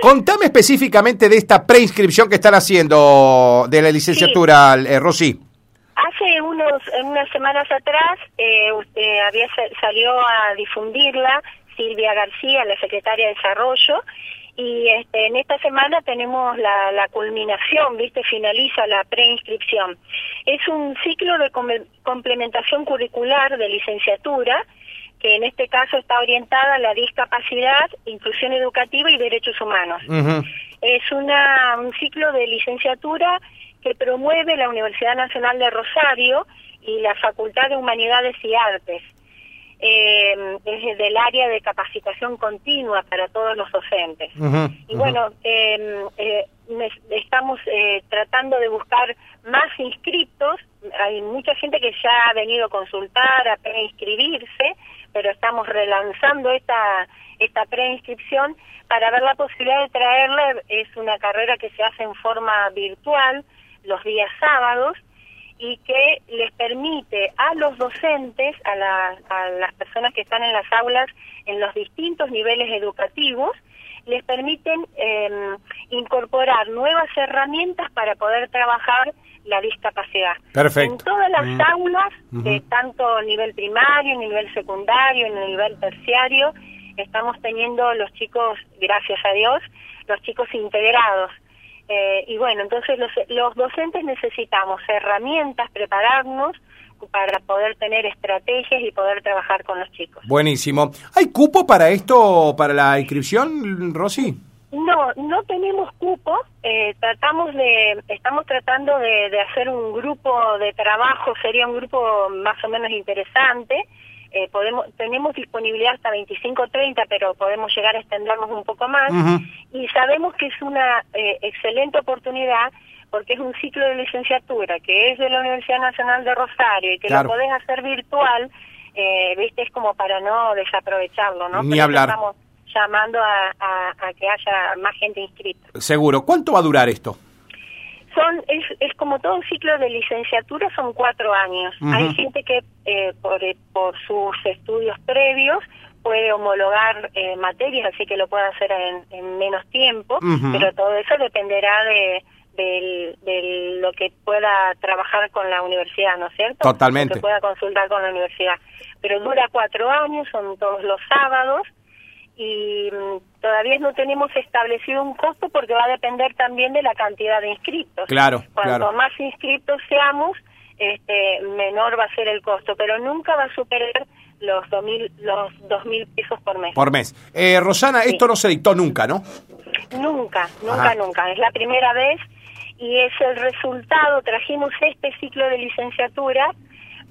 Contame específicamente de esta preinscripción que están haciendo de la licenciatura, eh, Rosy. Hace unos, unas semanas atrás eh, usted había salió a difundirla Silvia García, la secretaria de Desarrollo, y este, en esta semana tenemos la, la culminación, ¿viste? Finaliza la preinscripción. Es un ciclo de complementación curricular de licenciatura que en este caso está orientada a la discapacidad, inclusión educativa y derechos humanos. Es una, un ciclo de licenciatura que promueve la Universidad Nacional de Rosario y la Facultad de Humanidades y Artes. Eh, es del área de capacitación continua para todos los docentes. y bueno, em, eh, estamos eh, tratando de buscar más inscriptos. Hay mucha gente que ya ha venido a consultar, a preinscribirse, pero estamos relanzando esta, esta preinscripción para ver la posibilidad de traerla. Es una carrera que se hace en forma virtual los días sábados y que les permite a los docentes, a, a las personas que están en las aulas en los distintos niveles educativos, les permiten em, incorporar nuevas herramientas para poder trabajar la discapacidad. Perfecto. En todas las mm. aulas, de tanto nivel primario, nivel secundario, en nivel terciario, estamos teniendo los chicos, gracias a Dios, los chicos integrados. Eh, y bueno, entonces los, los docentes necesitamos herramientas, prepararnos para poder tener estrategias y poder trabajar con los chicos. Buenísimo. ¿Hay cupo para esto, para la inscripción, Rosy? No, no tenemos cupo. Eh, tratamos de, estamos tratando de, hacer un grupo de trabajo. Sería un grupo más o menos interesante. Eh, podemos, tenemos disponibilidad hasta 25-30, pero podemos llegar a extendernos un poco más. Y sabemos que es una eh, excelente oportunidad porque es un ciclo de licenciatura que es de la Universidad Nacional de Rosario y que lo podés hacer virtual. viste, es como para no desaprovecharlo, ¿no? Ni hablar llamando a, que haya más gente inscrita. Seguro. ¿Cuánto va a durar esto? Son, es, es como todo un ciclo de licenciatura, son cuatro años. Hay gente que eh, por, eh, por sus estudios previos puede homologar eh, materias, así que lo puede hacer en, menos tiempo, pero todo eso dependerá de, de, lo que pueda trabajar con la universidad, ¿no es cierto? Totalmente. que pueda consultar con la universidad. Pero dura cuatro años, son todos los sábados, y mm, todavía no tenemos establecido un costo porque va a depender también de la cantidad de inscritos. Claro, Cuanto más inscritos seamos, este, menor va a ser el costo, pero nunca va a superar los dos mil, los dos mil pesos por mes. Por mes. Eh, Rosana, esto no se dictó nunca, ¿no? Nunca, nunca, nunca. Es la primera vez y es el resultado. Trajimos este ciclo de licenciatura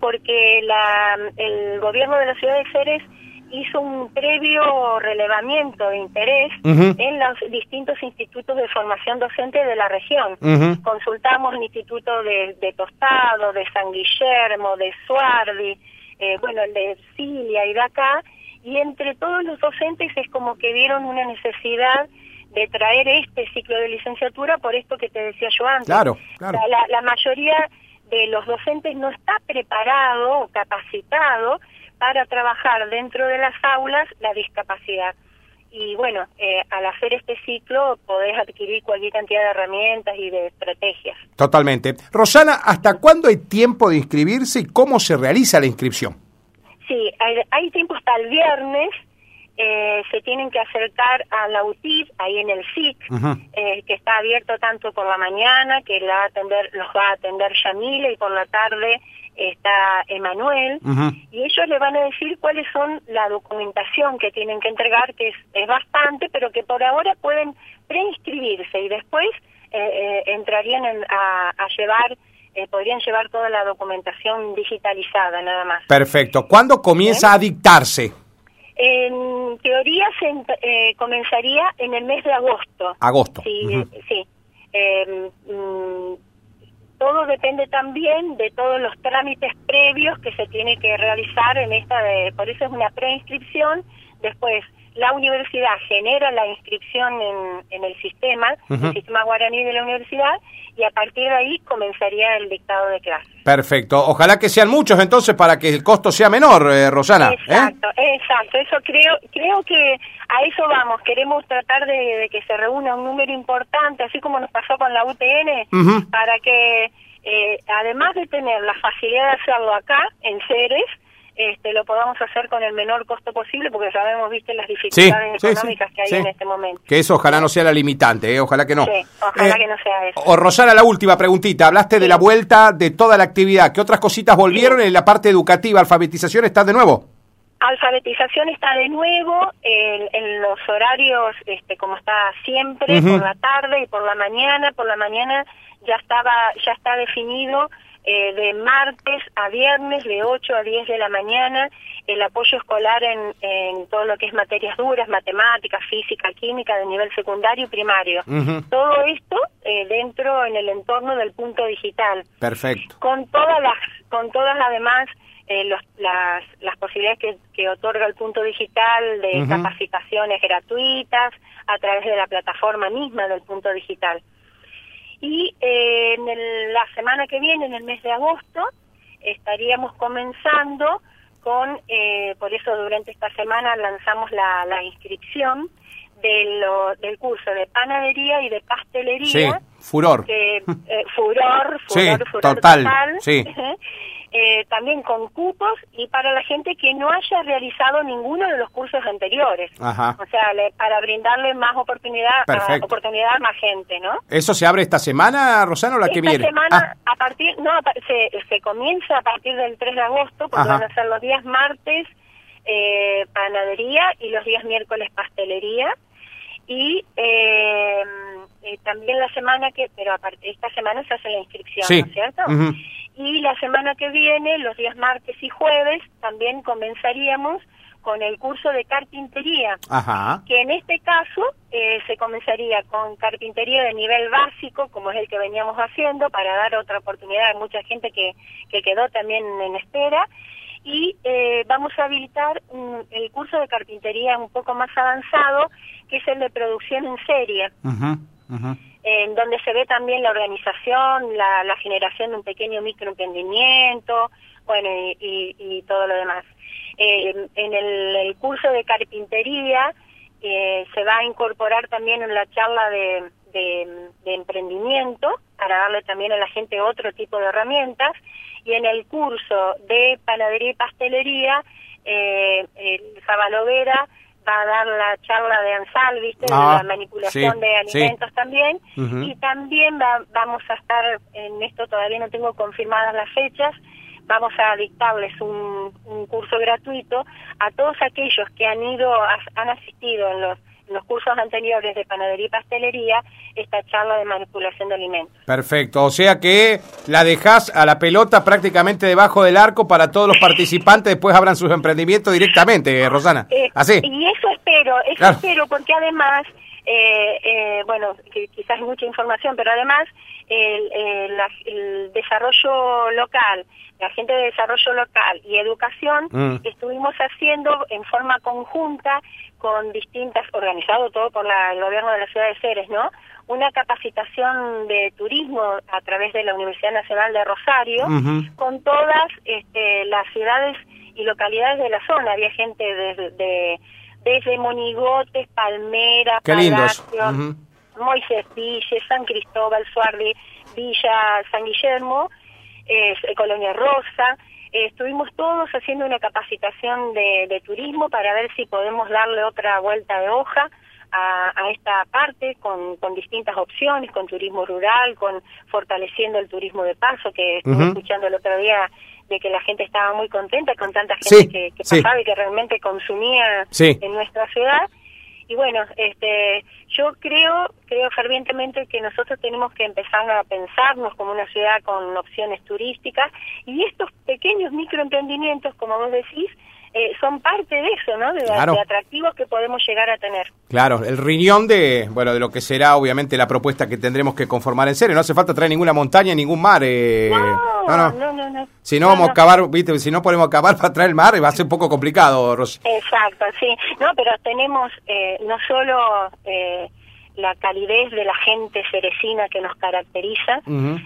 porque la, el gobierno de la ciudad de Ceres hizo un previo relevamiento de interés en los distintos institutos de formación docente de la región. Consultamos el Instituto de, Tostado, de San Guillermo, de Suardi, eh, bueno, el de Cilia y de acá, y entre todos los docentes es como que vieron una necesidad de traer este ciclo de licenciatura por esto que te decía yo antes. Claro, claro. La, la mayoría de los docentes no está preparado o capacitado para trabajar dentro de las aulas la discapacidad. Y bueno, eh, al hacer este ciclo podés adquirir cualquier cantidad de herramientas y de estrategias. Totalmente. Rosana, ¿hasta cuándo hay tiempo de inscribirse y cómo se realiza la inscripción? Sí, hay, tiempo hasta el viernes. Eh, se tienen que acercar a la UTIF, ahí en el SIC, eh, que está abierto tanto por la mañana, que la va a atender, los va a atender Yamile, y por la tarde está Emanuel, y ellos le van a decir cuáles son la documentación que tienen que entregar, que es, bastante, pero que por ahora pueden preinscribirse y después eh, eh, entrarían a, llevar, eh, podrían llevar toda la documentación digitalizada nada más. Perfecto. ¿Cuándo comienza a dictarse? En teoría se comenzaría en el mes de agosto. Agosto. Sí, sí. Mm, todo depende también de todos los trámites previos que se tiene que realizar en esta de, por eso es una preinscripción, después la universidad genera la inscripción en, en el sistema, el sistema guaraní de la universidad, y a partir de ahí comenzaría el dictado de clases. Perfecto. Ojalá que sean muchos entonces para que el costo sea menor, eh, Rosana. ¿eh? Exacto, exacto. Eso creo, creo que a eso vamos. Queremos tratar de, que se reúna un número importante, así como nos pasó con la UTN, para que eh, además de tener la facilidad de hacerlo acá, en Ceres, este, lo podamos hacer con el menor costo posible, porque sabemos, viste, las dificultades económicas que hay en este momento. Que eso ojalá no sea la limitante, ¿eh? ojalá que no. Sí, ojalá eh, que no sea eso. O Rosana, la última preguntita. Hablaste de la vuelta de toda la actividad. ¿Qué otras cositas volvieron en la parte educativa? ¿Alfabetización está de nuevo? Alfabetización está de nuevo en, los horarios, este, como está siempre, por la tarde y por la mañana. Por la mañana ya estaba, ya está definido eh, de martes a viernes de 8 a 10 de la mañana, el apoyo escolar en, en todo lo que es materias duras, matemáticas, física, química de nivel secundario y primario. Todo esto eh, dentro en el entorno del punto digital. Perfecto. Con todas las, con todas además eh, los, las, las posibilidades que, que, otorga el punto digital de capacitaciones gratuitas a través de la plataforma misma del punto digital. Y eh, en la semana que viene, en el mes de agosto, estaríamos comenzando con, eh, por eso durante esta semana lanzamos la, la inscripción de lo, del curso de panadería y de pastelería. Sí, furor. Que, eh, furor, furor, furor total. total. Sí. eh, también con cupos y para la gente que no haya realizado ninguno de los cursos anteriores. Ajá. O sea, para brindarle más oportunidad a, oportunidad a más gente, ¿no? ¿Eso se abre esta semana, Rosana, o la que viene? Esta semana, ah. a partir, no, se, se comienza a partir del 3 de agosto, porque van a ser los días martes eh, panadería y los días miércoles pastelería. Y eh, eh, también la semana que, pero aparte, esta semana se hace la inscripción, ¿no es cierto? Y la semana que viene, los días martes y jueves, también comenzaríamos con el curso de carpintería, que en este caso eh, se comenzaría con carpintería de nivel básico, como es el que veníamos haciendo, para dar otra oportunidad a mucha gente que, que quedó también en espera. Y eh, vamos a habilitar el curso de carpintería un poco más avanzado, que es el de producción en serie en donde se ve también la organización, la, generación de un pequeño microemprendimiento, bueno, y, todo lo demás. Eh, en el, curso de carpintería eh, se va a incorporar también en la charla de, emprendimiento para darle también a la gente otro tipo de herramientas y en el curso de panadería y pastelería eh, el va a dar la charla de ANSAL, ¿viste? de ah, la manipulación de alimentos también. Y también vamos a estar, en esto todavía no tengo confirmadas las fechas, vamos a dictarles un, un curso gratuito a todos aquellos que han ido, han asistido en los los cursos anteriores de panadería y pastelería esta charla de manipulación de alimentos. Perfecto, o sea que la dejas a la pelota prácticamente debajo del arco para todos los participantes, después abran sus emprendimientos directamente, Rosana. Eh, Así. Y eso espero, eso espero porque además, eh, eh, bueno, quizás hay mucha información, pero además el, el, desarrollo local, la gente de desarrollo local y educación, mm. estuvimos haciendo en forma conjunta con distintas, organizado todo por el gobierno de la ciudad de Ceres, ¿no? Una capacitación de turismo a través de la Universidad Nacional de Rosario, con todas este, las ciudades y localidades de la zona. Había gente desde, desde Monigotes, Palmera, Palacio, Moisés Ville, San Cristóbal, Suardi, Villa San Guillermo, eh, Colonia Rosa, estuvimos todos haciendo una capacitación de, turismo para ver si podemos darle otra vuelta de hoja a, esta parte con, con, distintas opciones, con turismo rural, con fortaleciendo el turismo de paso, que estuve escuchando el otro día de que la gente estaba muy contenta con tanta gente que, que pasaba y que realmente consumía en nuestra ciudad y bueno, este, yo creo, creo fervientemente que nosotros tenemos que empezar a pensarnos como una ciudad con opciones turísticas y estos pequeños microemprendimientos, como vos decís, eh, son parte de eso, ¿no? De, atractivos que podemos llegar a tener. Claro, el riñón de, bueno, de lo que será obviamente la propuesta que tendremos que conformar en serio. No hace falta traer ninguna montaña, ningún mar. Eh, no, no, no, no, no. Si no, vamos a acabar, viste, si no ponemos a acabar para traer el mar, va a ser un poco complicado, Rosy. Exacto, sí. No, pero tenemos eh, no solo... Eh, la calidez de la gente cerecina que nos caracteriza,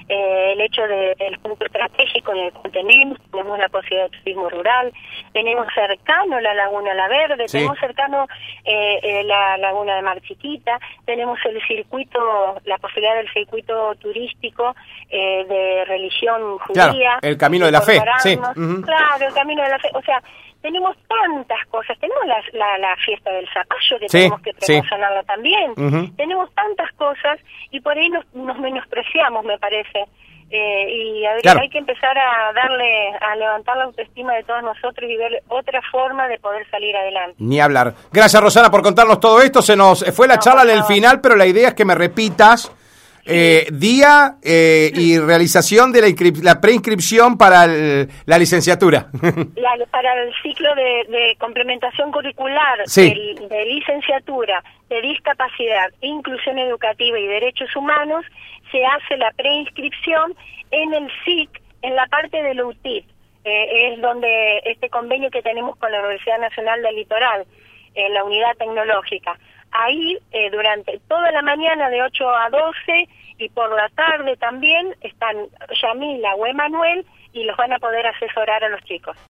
eh, el hecho del punto estratégico en el que tenemos, tenemos la posibilidad de turismo rural, tenemos cercano la Laguna La Verde, tenemos cercano eh, eh, la Laguna de Mar Chiquita, tenemos el circuito, la posibilidad del circuito turístico de religión judía. el camino de la fe, sí. Claro, el camino de la fe, o sea, tenemos tantas cosas, tenemos la, la, fiesta del zapallo que tenemos que promocionarla también, tenemos tantas cosas y por ahí nos, menospreciamos, me parece. Eh, y hay que empezar a darle, a levantar la autoestima de todos nosotros y ver otra forma de poder salir adelante. Ni hablar. Gracias Rosana por contarnos todo esto. Se nos fue la charla en el final, pero la idea es que me repitas eh, día eh, y realización de la, la preinscripción para la licenciatura. para el ciclo de, complementación curricular de, licenciatura de discapacidad, inclusión educativa y derechos humanos, se hace la preinscripción en el SIC, en la parte del UTIP. Eh, es donde este convenio que tenemos con la Universidad Nacional del Litoral, en la unidad tecnológica ahí eh, durante toda la mañana de 8 a 12 y por la tarde también están Yamila o Emanuel y los van a poder asesorar a los chicos.